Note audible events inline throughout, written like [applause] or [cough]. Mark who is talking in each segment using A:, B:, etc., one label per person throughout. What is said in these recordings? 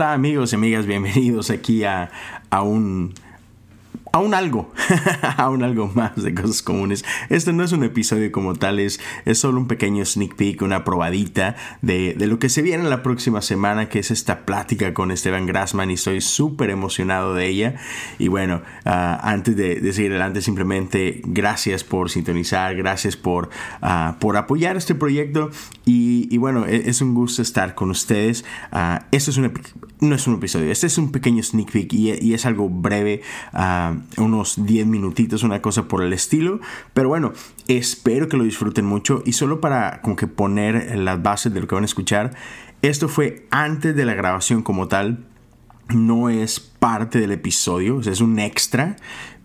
A: Hola amigos y amigas, bienvenidos aquí a, a un aún algo, [laughs] aún algo más de cosas comunes. Este no es un episodio como tal, es, es solo un pequeño sneak peek, una probadita de, de, lo que se viene la próxima semana, que es esta plática con Esteban Grassman y estoy súper emocionado de ella. Y bueno, uh, antes de, de, seguir adelante, simplemente gracias por sintonizar, gracias por, uh, por apoyar este proyecto y, bueno, es, es, un gusto estar con ustedes. Uh, esto es un, no es un episodio, este es un pequeño sneak peek y es algo breve unos 10 minutitos, una cosa por el estilo. Pero bueno, espero que lo disfruten mucho y solo para como que poner las bases de lo que van a escuchar, esto fue antes de la grabación como tal. No es parte del episodio, es un extra,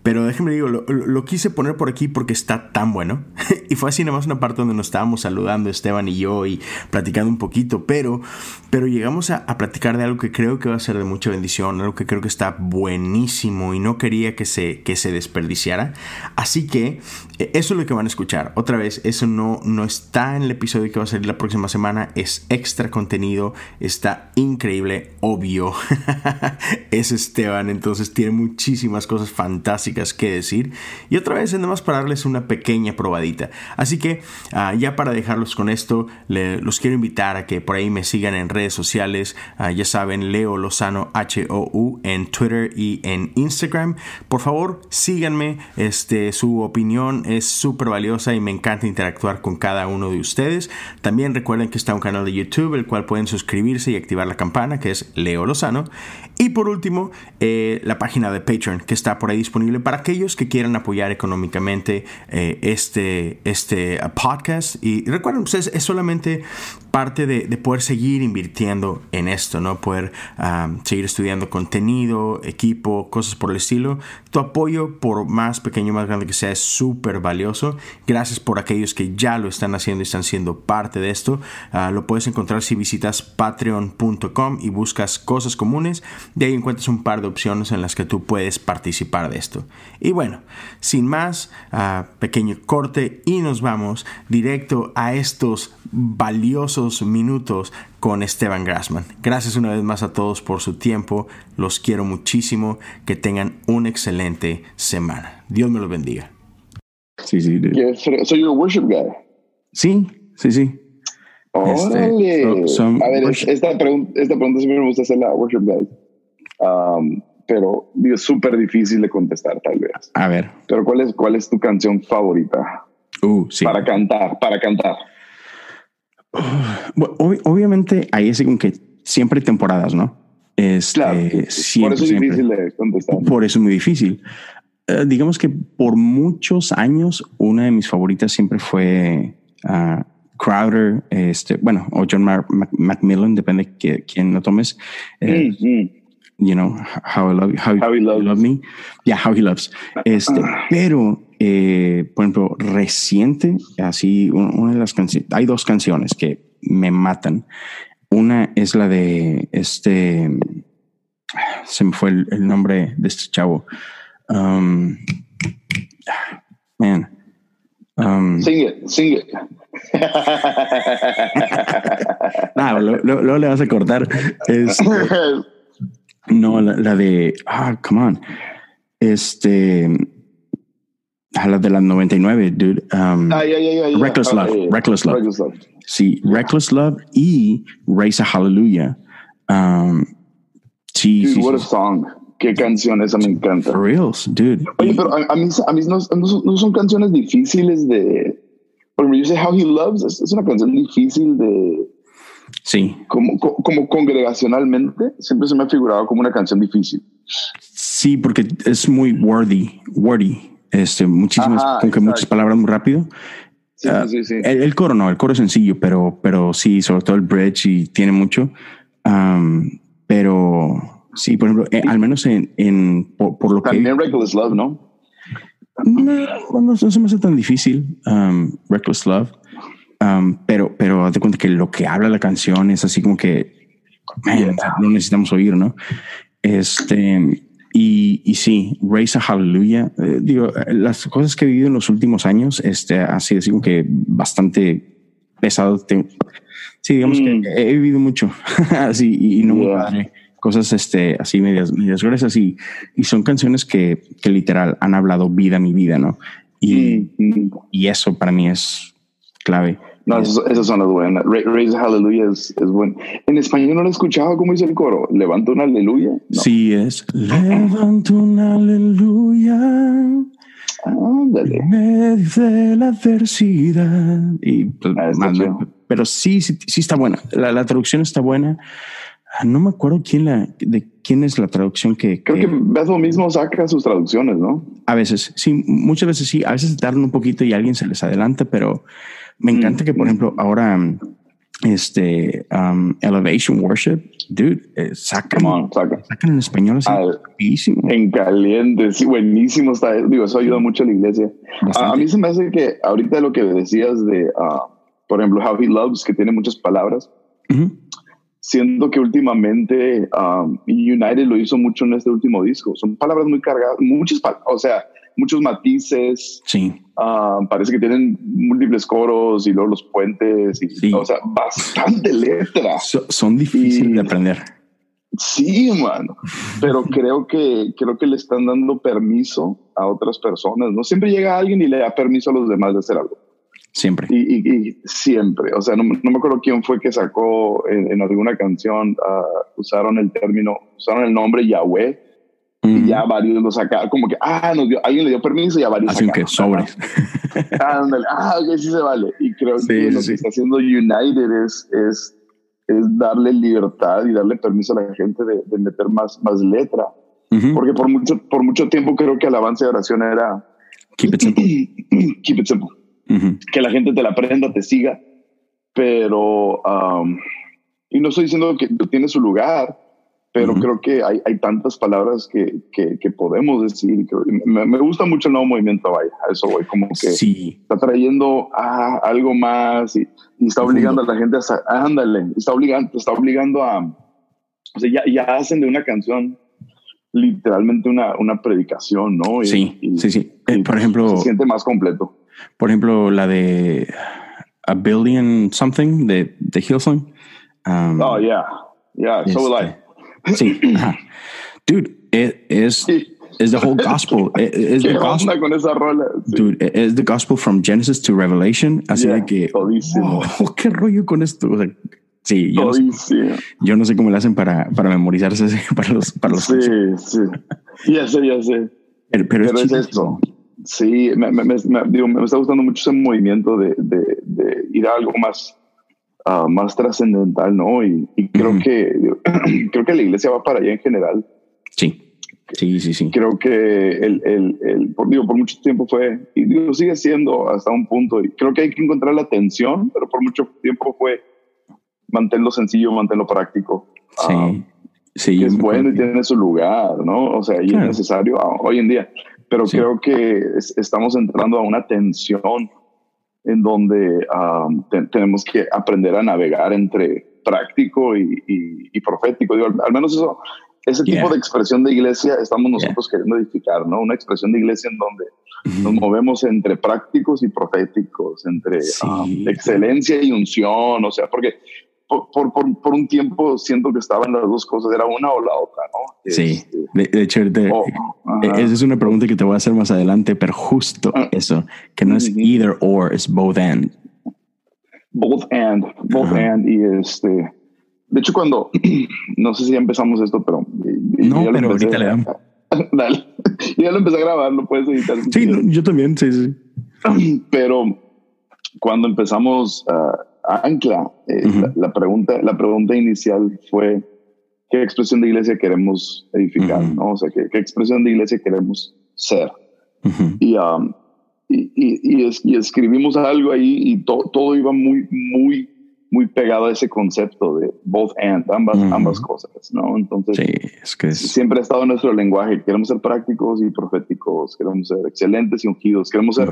A: pero déjenme digo, lo, lo, quise poner por aquí porque está tan bueno. [laughs] y fue así nada más una parte donde nos estábamos saludando Esteban y yo y platicando un poquito. Pero, pero llegamos a, a, platicar de algo que creo que va a ser de mucha bendición, algo que creo que está buenísimo y no quería que se, que se desperdiciara. Así que eso es lo que van a escuchar. Otra vez, eso no, no está en el episodio que va a salir la próxima semana. Es extra contenido. Está increíble, obvio. [laughs] es Esteban, entonces tiene muchísimas cosas fantásticas que decir. Y otra vez, nada para darles una pequeña probadita. Así que uh, ya para dejarlos con esto, los quiero invitar a que por ahí me sigan en redes sociales. Uh, ya saben, Leo Lozano H-O-U en Twitter y en Instagram. Por favor, síganme. Este, su opinión es súper valiosa y me encanta interactuar con cada uno de ustedes. También recuerden que está un canal de YouTube, el cual pueden suscribirse y activar la campana, que es Leo Lozano. Y por último, eh, la página de Patreon, que está por ahí disponible para aquellos que quieran apoyar económicamente eh, este, este uh, podcast. Y recuerden, ustedes es solamente parte de, de, poder seguir invirtiendo en esto, ¿no? Poder seguir estudiando contenido, equipo, cosas por el estilo. Tu apoyo, por más pequeño o más grande que sea, es súper valioso. Gracias por aquellos que ya lo están haciendo y están siendo parte de esto. Uh, lo puedes encontrar si visitas patreon.com y buscas cosas comunes. De ahí encuentras un par de opciones en las que tú puedes participar de esto. Y bueno, sin más, uh, pequeño corte y nos vamos directo a estos valiosos minutos con Esteban Grassman. Gracias una vez más a todos por su tiempo, los quiero muchísimo, que tengan una excelente semana. Dios me los bendiga.
B: Sí, sí. Soy un worship guy.
A: Sí, sí, sí.
B: Órale. Este, so, a ver, esta, pregunta, esta pregunta siempre me gusta hacerla a worship guy. Um, pero digo, súper difícil de contestar tal vez.
A: A ver.
B: Pero ¿cuál es, cuál es tu canción favorita?
A: Uh, sí.
B: Para cantar, para cantar.
A: Ob obviamente ahí es como que siempre hay temporadas, ¿no?
B: Este, claro, siempre, por eso es siempre. difícil de contestar.
A: Por eso es muy difícil. Uh, digamos que por muchos años una de mis favoritas siempre fue uh, Crowder, este, bueno, o John Mar Mac Macmillan, depende de quién lo tomes. Eh, mm -hmm. You know, how I love you, how,
B: how he loves.
A: love me. Yeah, how he loves. Este, pero eh, por ejemplo, reciente, así, una de las canciones, hay dos canciones que me matan. Una es la de este, se me fue el, el nombre de este chavo. Um, man.
B: Um, sing it, sing it.
A: luego [laughs] lo, lo le vas a cortar. Este, [laughs] no, la, la de, ah, come on. Este, a la de las 99, dude. Um,
B: ah, yeah, yeah, yeah,
A: Reckless,
B: ah,
A: Love, Reckless Love.
B: Reckless Love.
A: Sí, Reckless Love y Raise a Hallelujah. Um, sí,
B: dude,
A: sí,
B: what
A: sí.
B: a song. Qué canción, esa me encanta.
A: For reals, dude.
B: Oye, pero a, a mí, a mí no, no, son, no, son, canciones difíciles de... Por ejemplo, How He Loves, es, es una canción difícil de...
A: Sí.
B: Como, como congregacionalmente, siempre se me ha figurado como una canción difícil.
A: Sí, porque es muy wordy, wordy. Este, muchísimas,
B: Ajá,
A: con que muchas palabras muy rápido.
B: Sí,
A: Ah,
B: sí, sí.
A: El, el coro no, el coro es sencillo, pero, pero sí, sobre todo el bridge y tiene mucho. Um, pero sí, por ejemplo, eh, al menos en, en por, por lo que
B: También Reckless Love, ¿no?
A: no, no, no se me hace tan difícil. Um, Reckless Love. Um, pero, pero haz de cuenta que lo que habla la canción es así como que man, no necesitamos oír, ¿no? Este, y, y sí, Raise a Hallelujah. eh, digo, las cosas que he vivido en los últimos años, este, ha sido así como que bastante pesado. Sí, digamos
B: Mm.
A: que he vivido mucho [laughs] así y, y no muy
B: Yeah.
A: padre. cosas este, así medias, medias gruesas y, y son canciones que, que, literal han hablado vida mi vida, ¿no? Y, y eso para mí es clave.
B: No, esas son las buenas. Raise Hallelujah es, es bueno. En español no lo he escuchado, ¿cómo dice el coro? ¿Levanta una aleluya?
A: Sí, es Levanta una aleluya. Ándale. de la adversidad. Y, pues, ah, pero sí, sí, sí, está buena. La, la, traducción está buena. Ah, no me acuerdo quién la, de quién es la traducción que.
B: Creo que, que lo mismo saca sus traducciones, ¿no?
A: A veces, sí, muchas veces sí. A veces tardan un poquito y alguien se les adelanta, pero me encanta que, por ejemplo, ahora este um, Elevation Worship, dude, eh, sacan, sacan en español así
B: En caliente, sí, buenísimo está. Digo, eso ayuda mucho a la iglesia. A, mí se me hace que ahorita lo que decías de, uh, por ejemplo, How He Loves, que tiene muchas palabras, siento que últimamente um, United lo hizo mucho en este último disco. Son palabras muy cargadas, muchas palabras, o sea, muchos matices.
A: Sí.
B: Ah, parece que tienen múltiples coros y luego los puentes. Y, O sea, bastante letra.
A: son difíciles de aprender.
B: Sí, mano. Pero [laughs] creo que, creo que le están dando permiso a otras personas. No siempre llega alguien y le da permiso a los demás de hacer algo.
A: Siempre.
B: Y, siempre. O sea, no, me acuerdo quién fue que sacó en, alguna canción, ah, usaron el término, usaron el nombre Yahweh y ya varios lo sacaron, como que, ah, nos dio, alguien le dio permiso y ya varios
A: Así que sobres.
B: Ándale, ah, ok, sí se vale. Y creo que lo que está haciendo United es, es, es, darle libertad y darle permiso a la gente de, de meter más, más letra. Porque por mucho, por mucho tiempo creo que el avance de oración era...
A: Keep it simple. [clears throat]
B: Keep it simple. Que la gente te la aprenda, te siga. Pero... Um, y no estoy diciendo que tiene su lugar, pero creo que hay, hay, tantas palabras que, que, podemos decir. Me, me, gusta mucho el nuevo movimiento, vaya, a eso voy, como que está trayendo ah, algo más y, está obligando a la gente a, ándale, está obligando, está obligando a, o sea, ya, ya hacen de una canción literalmente una, una predicación, ¿no?
A: sí, sí, sí. Eh, por ejemplo,
B: se siente más completo.
A: Por ejemplo, la de A Billion Something de, de Hillsong.
B: Um, oh, yeah. Yeah, so will I.
A: Sí. Dude, it is the whole gospel. [laughs] Is the gospel
B: con esa rola?
A: Dude, is the gospel from Genesis to Revelation. Así de que, oh, qué rollo con esto. O sea, sí, yo no, sé, yo no, sé, cómo le hacen para, para memorizarse [laughs] para los, para los.
B: Sí, sí. Ya sé, ya sé.
A: Pero, pero,
B: es, esto. Sí, me, me, me, digo, me, está gustando mucho ese movimiento de, de, de ir a algo más Ah, más trascendental, ¿no? Y, creo que [clears throat] creo que la iglesia va para allá en general.
A: Sí. Sí, sí, sí.
B: Creo que el, el, el por, digo, por mucho tiempo fue, y digo, sigue siendo hasta un punto, y creo que hay que encontrar la atención, pero por mucho tiempo fue mantenerlo sencillo, mantenerlo práctico.
A: Sí, ah, sí.
B: es bueno y tiene su lugar, ¿no? O sea, y es necesario ah, hoy en día. Pero creo que estamos entrando a una tensión en donde tenemos que aprender a navegar entre práctico y, profético. al, menos eso, ese tipo de expresión de iglesia estamos nosotros queriendo edificar, ¿no? Una expresión de iglesia en donde nos movemos entre prácticos y proféticos, entre excelencia y unción, o sea, porque por, por, por, un tiempo siento que estaban las dos cosas, era una o la otra, ¿no?
A: Sí, este, de, hecho, oh, e, esa es una pregunta que te voy a hacer más adelante, pero justo ah. eso, que no es either or, es both and.
B: Both and, both and, y este, de hecho cuando, [clears throat] no sé si ya empezamos esto, pero...
A: No, pero ahorita le damos. [laughs]
B: Dale, [laughs] ya lo empecé a grabar, lo puedes editar.
A: Sí, yo también, sí, sí. [clears throat]
B: Pero cuando empezamos... Uh, ancla. Eh, la, pregunta, la pregunta inicial fue, ¿qué expresión de iglesia queremos edificar? ¿no? O sea, ¿qué, expresión de iglesia queremos ser? Um, y, y, y, escribimos algo ahí y todo iba muy, muy, muy pegado a ese concepto de both and, ambas, ambas cosas, ¿no? Entonces,
A: es que
B: siempre ha estado en nuestro lenguaje. Queremos ser prácticos y proféticos, queremos ser excelentes y ungidos, queremos ser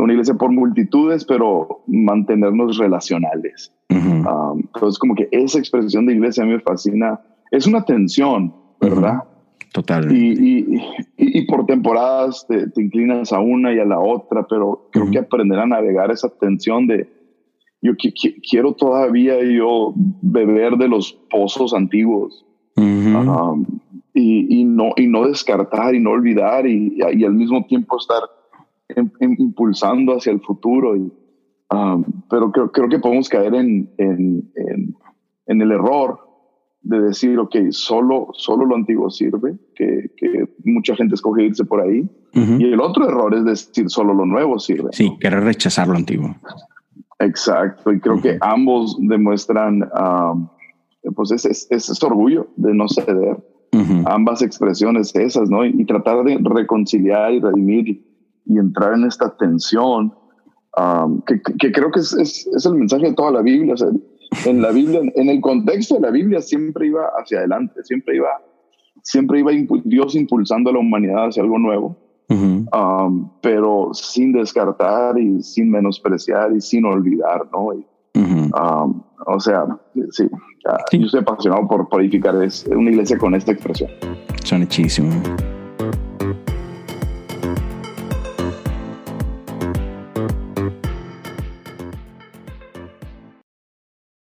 B: una iglesia por multitudes, pero mantenernos relacionales. Um, entonces, como que esa expresión de iglesia a mí me fascina. Es una tensión, ¿verdad?
A: Total.
B: Y, y, por temporadas te, inclinas a una y a la otra, pero creo que aprender a navegar esa tensión de yo quiero todavía yo beber de los pozos antiguos y, no, y no descartar y no olvidar y, y al mismo tiempo estar impulsando hacia el futuro. Y, pero creo, creo, que podemos caer en, en, en, el error de decir, ok, solo, solo lo antiguo sirve, que, que mucha gente escoge irse por ahí. Y el otro error es decir, solo lo nuevo sirve.
A: Sí, querer rechazar lo antiguo.
B: Exacto, y creo que ambos demuestran pues ese, ese, orgullo de no ceder. Ambas expresiones esas, ¿no? Y, tratar de reconciliar y redimir y, entrar en esta tensión, que, que, creo que es, es, es, el mensaje de toda la Biblia. O sea, en la Biblia, en el contexto de la Biblia siempre iba hacia adelante, siempre iba, siempre iba Dios impulsando a la humanidad hacia algo nuevo. pero sin descartar y sin menospreciar y sin olvidar, ¿no? o sea, sí, yo estoy apasionado por, es una iglesia con esta expresión.
A: Son hechísimo.